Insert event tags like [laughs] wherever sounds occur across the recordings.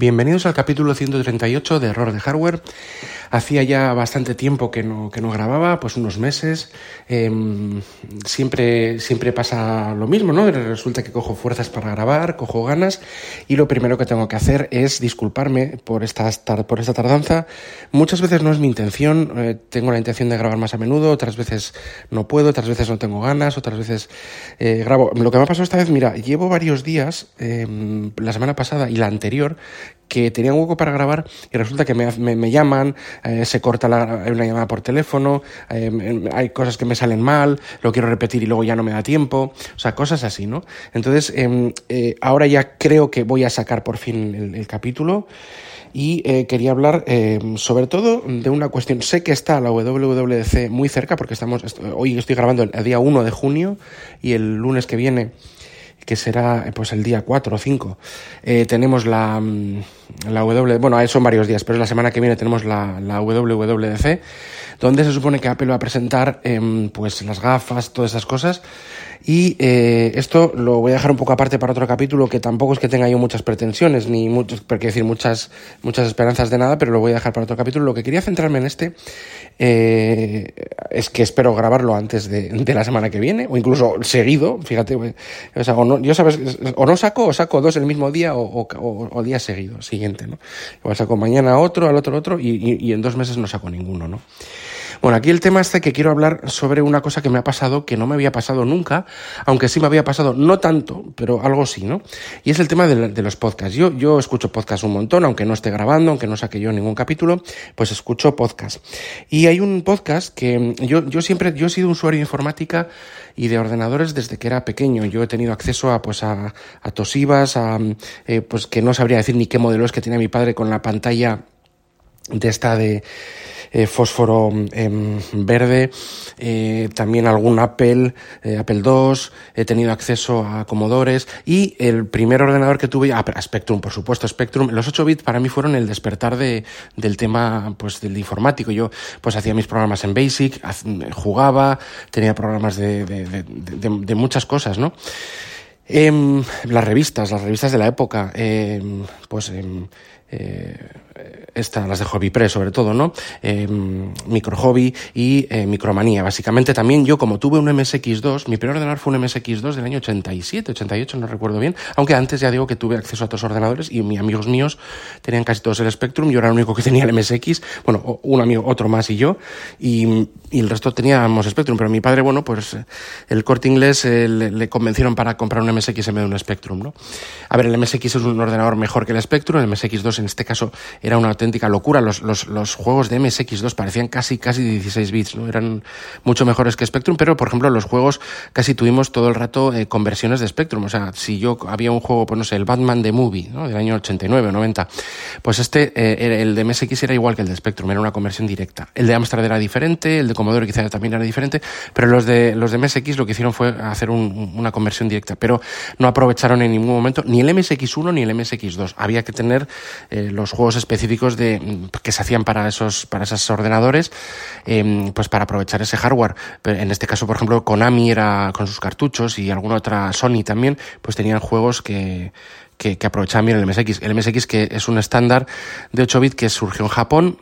Bienvenidos al capítulo 138 de Error de Hardware. Hacía ya bastante tiempo que no, que no grababa, pues unos meses. Em, siempre, siempre pasa lo mismo, ¿no? Resulta que cojo fuerzas para grabar, cojo ganas y lo primero que tengo que hacer es disculparme por esta, por esta tardanza. Muchas veces no es mi intención, eh, tengo la intención de grabar más a menudo, otras veces no puedo, otras veces no tengo ganas, otras veces eh, grabo. Lo que me ha pasado esta vez, mira, llevo varios días, em, la semana pasada y la anterior, que tenía un hueco para grabar y resulta que me, me, llaman, eh, se corta la, una llamada por teléfono, eh, hay cosas que me salen mal, lo quiero repetir y luego ya no me da tiempo, o sea, cosas así, ¿no? Entonces, em, eh, ahora ya creo que voy a sacar por fin el, capítulo y quería hablar em, sobre todo de una cuestión. Sé que está la WWDC muy cerca porque estamos, hoy estoy grabando el día 1 de junio y el lunes que viene que será pues el día 4 o 5. Eh, tenemos la, mm, la W, bueno, son varios días, pero la semana que viene tenemos la, la WWDC, donde se supone que Apple va a presentar em, pues las gafas, todas esas cosas. Y eh, esto lo voy a dejar un poco aparte para otro capítulo, que tampoco es que tenga yo muchas pretensiones, ni muchos, decir muchas, muchas esperanzas de nada, pero lo voy a dejar para otro capítulo. Lo que quería centrarme en este eh, es que espero grabarlo antes de, de, la semana que viene, o incluso seguido, fíjate, o sea, o no, yo sabes, o no saco, o saco dos el mismo día, o, o, día seguido, siguiente, ¿no? Saco mañana otro, al otro otro, y, y, y en dos meses no saco ninguno, ¿no? Bueno, aquí el tema este que quiero hablar sobre una cosa que me ha pasado que no me había pasado nunca, aunque sí me había pasado, no tanto, pero algo sí, ¿no? Y es el tema de, los podcasts. Yo, yo escucho podcasts un montón, aunque no esté grabando, aunque no saque yo ningún capítulo, pues escucho podcasts. Y hay un podcast que yo, yo siempre, yo he sido usuario de informática y de ordenadores desde que era pequeño. Yo he tenido acceso a, pues, a, a Tosibas, a, eh, pues que no sabría decir ni qué modelo es que tenía mi padre con la pantalla de esta de eh, fósforo em, verde, eh, también algún Apple, eh, Apple II, he tenido acceso a Comodores y el primer ordenador que tuve, a Spectrum, por supuesto, Spectrum, los 8 bits para mí fueron el despertar de, del tema pues del informático. Yo pues hacía mis programas en Basic, jugaba, tenía programas de, de, muchas cosas, ¿no? Eh, las revistas, las revistas de la época, eh, pues eh, estas, las de Hobby Press sobre todo, ¿no? Eh, Micro Hobby y eh, Micromanía. Básicamente también yo, como tuve un MSX2, mi primer ordenador fue un MSX2 del año 87, 88, no recuerdo bien, aunque antes ya digo que tuve acceso a otros ordenadores y mis amigos míos tenían casi todos el Spectrum, yo era el único que tenía el MSX, bueno, un amigo, otro más y yo, y, el resto teníamos Spectrum, pero mi padre, bueno, pues el corte inglés eh, le, le, convencieron para comprar un MSX en vez de un Spectrum, ¿no? A ver, el MSX es un ordenador mejor que el Spectrum, el MSX2 en este caso era una auténtica locura. Los, los, los juegos de MSX2 parecían casi, casi 16 bits, ¿no? Eran mucho mejores que Spectrum, pero por ejemplo los juegos casi tuvimos todo el rato eh, conversiones de Spectrum. O sea, si yo había un juego, pues no sé, el Batman de Movie, ¿no? Del año 89 o 90, pues este, eh, el de MSX era igual que el de Spectrum, era una conversión directa. El de Amstrad era diferente, el de Commodore quizá también era diferente, pero los de, los de MSX lo que hicieron fue hacer un, una conversión directa, pero no aprovecharon en ningún momento ni el MSX1 ni el MSX2. Había que tener eh, los juegos específicos de, que se hacían para esos, para esos ordenadores, eh, pues para aprovechar ese hardware. En este caso, por ejemplo, Konami era con sus cartuchos y alguna otra Sony también, pues tenían juegos que, que, aprovechaban bien el MSX. El MSX que es un estándar de 8 bits que surgió en Japón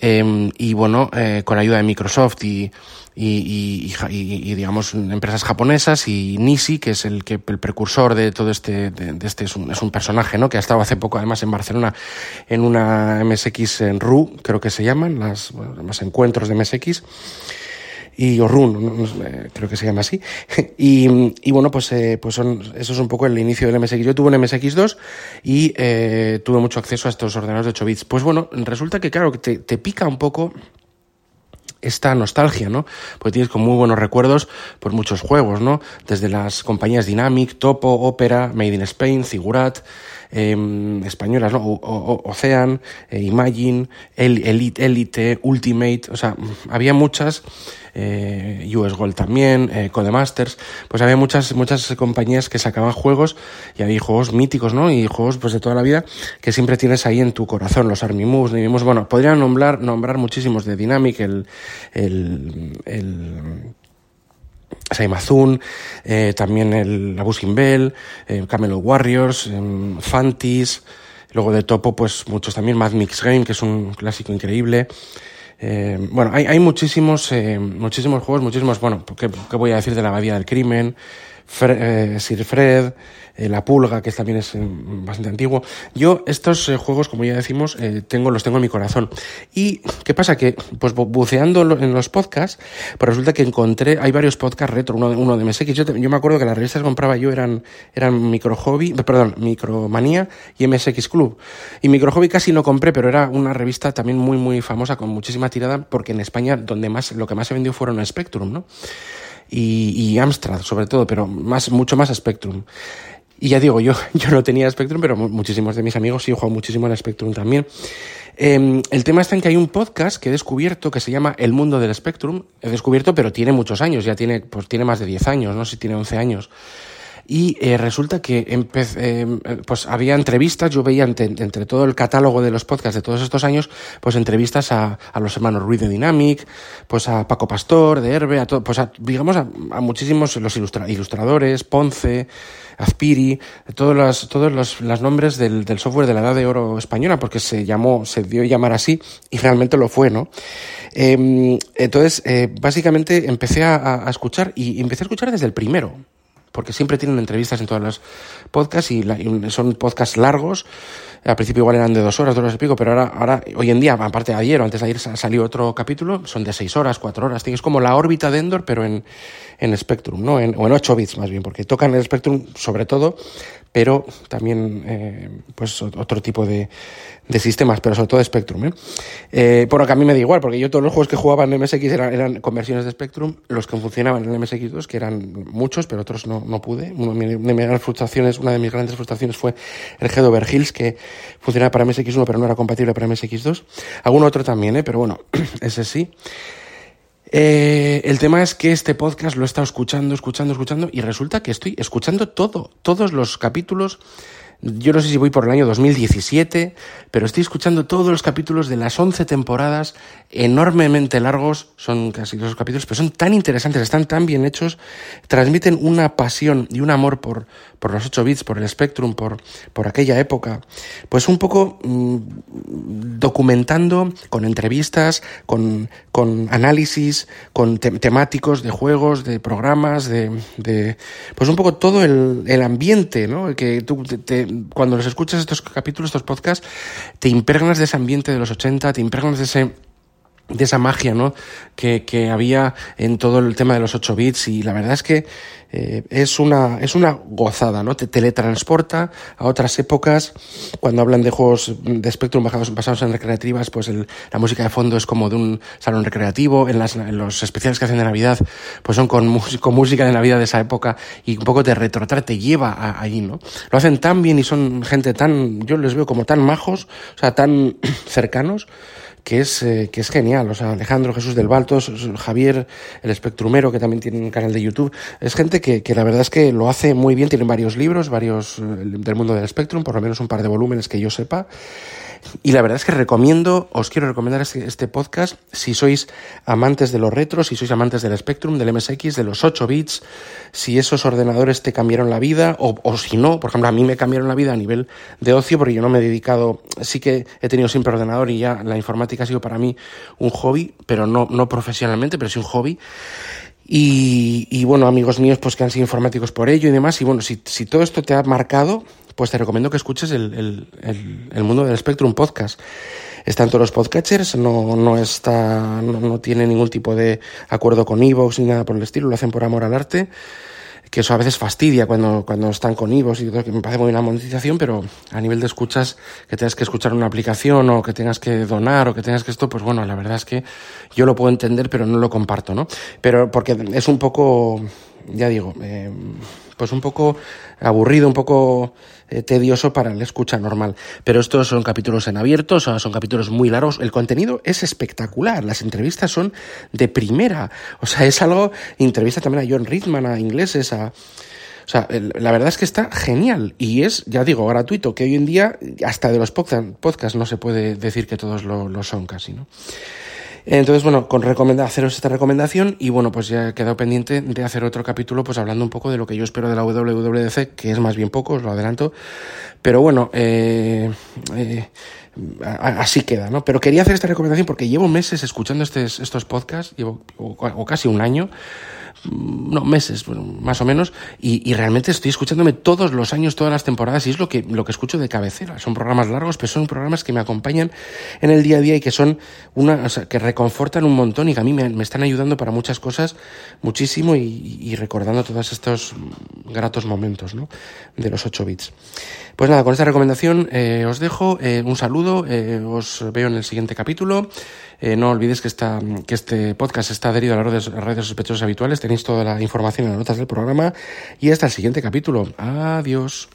eh, y bueno, eh, con ayuda de Microsoft y, y, y, y, digamos empresas japonesas y Nisi que es el que el precursor de todo este de, de este es un, es un, personaje no que ha estado hace poco además en Barcelona en una MSX en RU creo que se llaman las bueno, los encuentros de MSX y Orrun, creo que se llama así. [laughs] Y, y bueno, pues, eh, pues son, eso es un poco el inicio del MSX. Yo tuve un MSX2 y eh, tuve mucho acceso a estos ordenadores de 8 bits. Pues bueno, resulta que claro, te, te pica un poco esta nostalgia, ¿no? Porque tienes con muy buenos recuerdos por muchos juegos, ¿no? Desde las compañías Dynamic, Topo, Opera, Made in Spain, Figurat, eh, españolas, ¿no? O, o, Ocean, eh, Imagine, Elite, Elite, Ultimate, o sea, había muchas, eh, US Gold también, eh, Codemasters, pues había muchas, muchas compañías que sacaban juegos y había juegos míticos, ¿no? Y juegos pues de toda la vida que siempre tienes ahí en tu corazón, los Army Moves, Navy Moves, bueno, podrían nombrar, nombrar muchísimos de Dynamic, el, el, el Saimazun, eh, también el Abusing Bell, eh, Camelot Warriors, eh, Fantis, Luego de topo, pues muchos también. Mad Mix Game, que es un clásico increíble. Eh, bueno, hay, hay muchísimos, eh, muchísimos juegos, muchísimos, bueno, ¿qué, ¿qué, voy a decir de la Abadía del Crimen? Fre eh, Sir Fred, eh, La Pulga, que también es eh, bastante antiguo. Yo estos eh, juegos, como ya decimos, tengo, los tengo en mi corazón. ¿Y qué pasa? Que, pues buceando en los podcasts, pues resulta que encontré, hay varios podcasts retro, uno, uno de MSX. Yo, yo me acuerdo que las revistas que compraba yo eran, eran Micro Hobby, perdón, Micromanía y MSX Club. Y Micro Hobby casi no compré, pero era una revista también muy, muy famosa, con muchísima tirada, porque en España donde más, lo que más se vendió fueron Spectrum, ¿no? Y, y Amstrad sobre todo, pero más, mucho más Spectrum. Y ya digo, yo, [laughs] yo no tenía Spectrum, pero muchísimos de mis amigos sí jugado muchísimo en Spectrum también. Eh, el tema está en que hay un podcast que he descubierto que se llama El Mundo del Spectrum. He descubierto, pero tiene muchos años, ya tiene, pues tiene más de 10 años, no sé si tiene 11 años. Y eh, resulta que empecé, eh, pues había entrevistas, yo veía entre, entre, todo el catálogo de los podcasts de todos estos años, pues entrevistas a, a los hermanos Ruiz de Dynamic, pues a Paco Pastor, de Herbe, a todo, pues a, digamos a, a muchísimos los ilustra, ilustradores, Ponce, Azpiri, todos los, todos los, los nombres del, del, software de la edad de oro española, porque se llamó, se dio a llamar así y realmente lo fue, ¿no? Eh, entonces, eh, básicamente empecé a, a escuchar y empecé a escuchar desde el primero porque siempre tienen entrevistas en todos los podcasts y, la, y son podcasts largos. Al principio igual eran de dos horas, dos horas y pico, pero ahora, ahora hoy en día, aparte de ayer antes de ayer salió otro capítulo, son de seis horas, cuatro horas. Es como la órbita de Endor, pero en, en Spectrum, ¿no? En, o en 8 bits más bien, porque tocan el Spectrum sobre todo, pero también eh, pues otro tipo de, de, sistemas, pero sobre todo Spectrum. ¿eh? Eh, lo que a mí me da igual, porque yo todos los juegos que jugaba en MSX eran, eran conversiones de Spectrum, los que funcionaban en MSX2, que eran muchos, pero otros no, no pude. Una de mis frustraciones, una de mis grandes frustraciones fue el Head Hills, que funcionaba para MSX1, pero no era compatible para MSX2. Algún otro también, ¿eh? pero bueno, [clears throat] ese sí. Eh, el tema es que este podcast lo he estado escuchando, escuchando, escuchando y resulta que estoy escuchando todo, todos los capítulos. Yo no sé si voy por el año 2017, pero estoy escuchando todos los capítulos de las 11 temporadas, enormemente largos, son casi los capítulos, pero son tan interesantes, están tan bien hechos, transmiten una pasión y un amor por, por los 8 bits, por el Spectrum, por, por aquella época, pues un poco mmm, documentando con entrevistas, con, con análisis, con te temáticos de juegos, de programas, de, de, pues un poco todo el, el ambiente, ¿no? Que tú te, cuando los escuchas estos capítulos, estos podcasts, te impregnas de ese ambiente de los 80, te impregnas de ese de esa magia ¿no? que, que había en todo el tema de los 8 bits y la verdad es que eh, es, una, es una gozada, ¿no? te teletransporta a otras épocas cuando hablan de juegos de Spectrum basados, basados en recreativas pues el, la música de fondo es como de un salón recreativo en, las, en los especiales que hacen de Navidad pues son con, con música de Navidad de esa época y un poco te retrotrae, te lleva a, allí ¿no? lo hacen tan bien y son gente tan yo les veo como tan majos o sea tan [clears throat] cercanos que es, eh, que es genial. O sea, Alejandro Jesús del Baltos, Javier, el espectrumero, que también tiene un canal de YouTube. Es gente que, que la verdad es que lo hace muy bien. Tienen varios libros, varios del mundo del Spectrum, por lo menos un par de volúmenes que yo sepa. Y la verdad es que recomiendo, os quiero recomendar este, este, podcast si sois amantes de los retros, si sois amantes del Spectrum, del MSX, de los 8 bits, si esos ordenadores te cambiaron la vida o, si no, por ejemplo, a mí me cambiaron la vida a nivel de ocio porque yo no me he dedicado, sí que he tenido siempre ordenador y ya la informática ha sido para mí un hobby, pero no, no profesionalmente, pero sí un hobby. Y, y, bueno, amigos míos, pues que han sido informáticos por ello y demás. Y bueno, si, si todo esto te ha marcado, pues te recomiendo que escuches el, el, el, el mundo del Spectrum Podcast. Está en todos los podcatchers, no, no está, no, no tiene ningún tipo de acuerdo con Evox ni nada por el estilo, lo hacen por amor al arte que eso a veces fastidia cuando, cuando están con IVOS y todo, que me parece muy una monetización, pero a nivel de escuchas, que tengas que escuchar una aplicación o que tengas que donar o que tengas que esto, pues bueno, la verdad es que yo lo puedo entender, pero no lo comparto, ¿no? Pero porque es un poco, ya digo, eh, pues un poco aburrido, un poco eh, tedioso para la escucha normal. Pero estos son capítulos en abierto, son, son, capítulos muy largos. El contenido es espectacular, las entrevistas son de primera. O sea, es algo, entrevista también a John Ritman, a ingleses, a... O sea, la verdad es que está genial y es, ya digo, gratuito, que hoy en día hasta de los podcasts no se puede decir que todos lo son casi, ¿no? Entonces, bueno, con haceros esta recomendación y bueno, pues ya he quedado pendiente de hacer otro capítulo pues hablando un poco de lo que yo espero de la WWDC, que es más bien poco, os lo adelanto, pero bueno, eh, eh, así queda, ¿no? Pero quería hacer esta recomendación porque llevo meses escuchando estos, estos podcasts, llevo o casi un año, Mm, no, meses, más o menos, y, realmente estoy escuchándome todos los años, todas las temporadas, y es lo que, lo que escucho de cabecera. Son programas largos, pero son programas que me acompañan en el día a día y que son una, o sea, que reconfortan un montón y que a mí me, me están ayudando para muchas cosas muchísimo y, recordando todos estos gratos momentos, ¿no? De los 8 bits. Pues nada, con esta recomendación eh, os dejo, eh, un saludo, eh, os veo en el siguiente capítulo. no olvidéis que, esta, que este podcast está adherido a las redes, redes sospechosas habituales. Tenéis toda la información en las notas del programa. Y hasta el siguiente capítulo. Adiós.